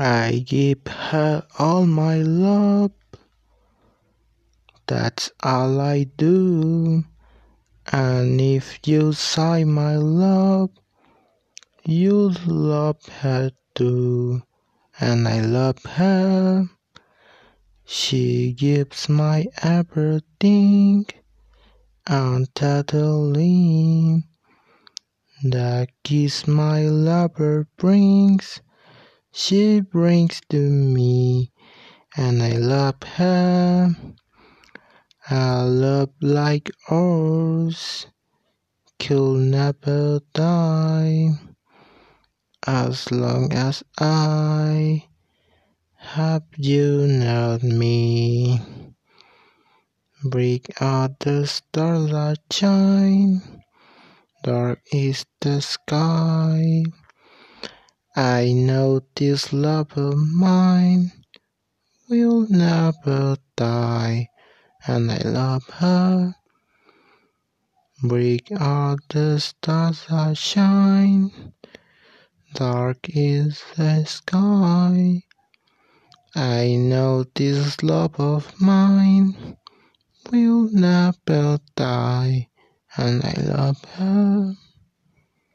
I give her all my love. That's all I do. And if you sigh my love, you'll love her too. And I love her. She gives my everything undoubtedly. The kiss my lover brings, she brings to me, and I love her. A love like ours could never die as long as I have you not me. Bright are the stars that shine, dark is the sky. I know this love of mine will never die, and I love her. Break are the stars that shine, dark is the sky. I know this love of mine will never die, and I love her.